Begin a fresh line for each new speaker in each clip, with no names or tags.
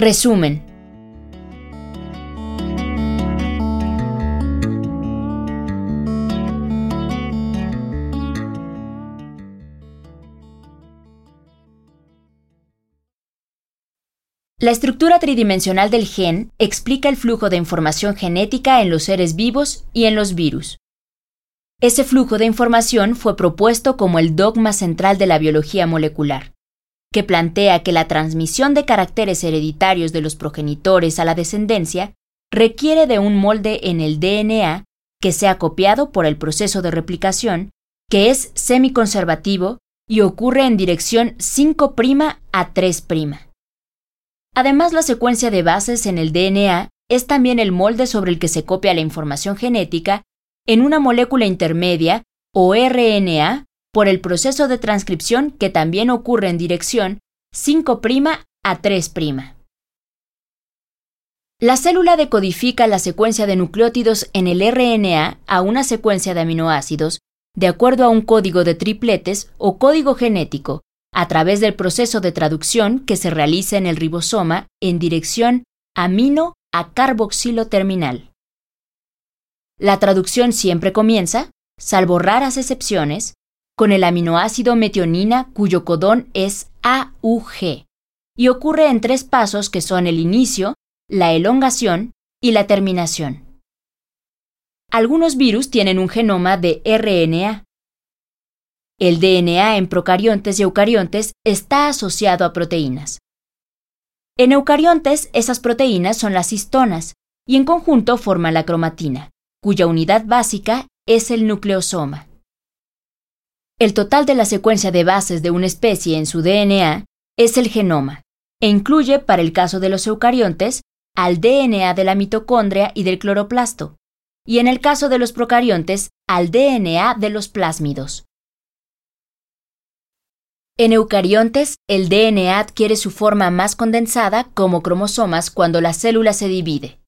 Resumen. La estructura tridimensional del gen explica el flujo de información genética en los seres vivos y en los virus. Ese flujo de información fue propuesto como el dogma central de la biología molecular, que plantea que la transmisión de caracteres hereditarios de los progenitores a la descendencia requiere de un molde en el DNA que sea copiado por el proceso de replicación, que es semiconservativo y ocurre en dirección 5' a 3'. Además, la secuencia de bases en el DNA es también el molde sobre el que se copia la información genética en una molécula intermedia o RNA por el proceso de transcripción que también ocurre en dirección 5' a 3'. La célula decodifica la secuencia de nucleótidos en el RNA a una secuencia de aminoácidos de acuerdo a un código de tripletes o código genético a través del proceso de traducción que se realiza en el ribosoma en dirección amino a carboxilo terminal. La traducción siempre comienza, salvo raras excepciones, con el aminoácido metionina cuyo codón es AUG, y ocurre en tres pasos que son el inicio, la elongación y la terminación. Algunos virus tienen un genoma de RNA, el DNA en procariontes y eucariontes está asociado a proteínas. En eucariontes, esas proteínas son las histonas y en conjunto forman la cromatina, cuya unidad básica es el nucleosoma. El total de la secuencia de bases de una especie en su DNA es el genoma, e incluye, para el caso de los eucariontes, al DNA de la mitocondria y del cloroplasto, y en el caso de los procariontes, al DNA de los plásmidos. En eucariontes, el DNA adquiere su forma más condensada como cromosomas cuando la célula se divide.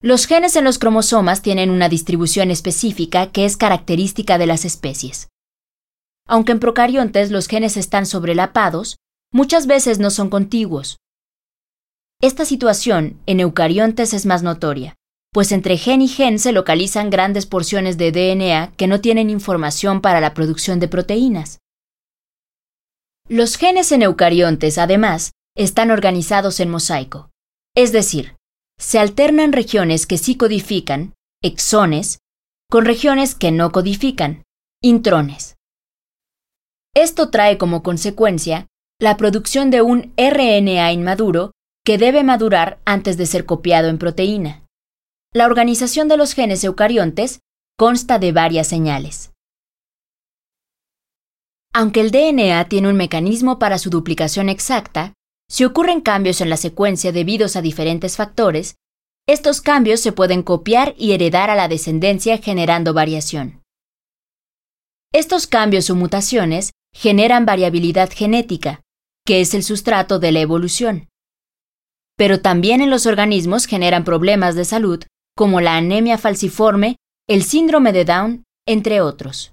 Los genes en los cromosomas tienen una distribución específica que es característica de las especies. Aunque en procariontes los genes están sobrelapados, muchas veces no son contiguos. Esta situación en eucariontes es más notoria, pues entre gen y gen se localizan grandes porciones de DNA que no tienen información para la producción de proteínas. Los genes en eucariontes, además, están organizados en mosaico, es decir, se alternan regiones que sí codifican, exones, con regiones que no codifican, intrones. Esto trae como consecuencia la producción de un RNA inmaduro que debe madurar antes de ser copiado en proteína. La organización de los genes eucariontes consta de varias señales. Aunque el DNA tiene un mecanismo para su duplicación exacta, si ocurren cambios en la secuencia debidos a diferentes factores, estos cambios se pueden copiar y heredar a la descendencia generando variación. Estos cambios o mutaciones generan variabilidad genética, que es el sustrato de la evolución. Pero también en los organismos generan problemas de salud, como la anemia falciforme, el síndrome de Down, entre otros.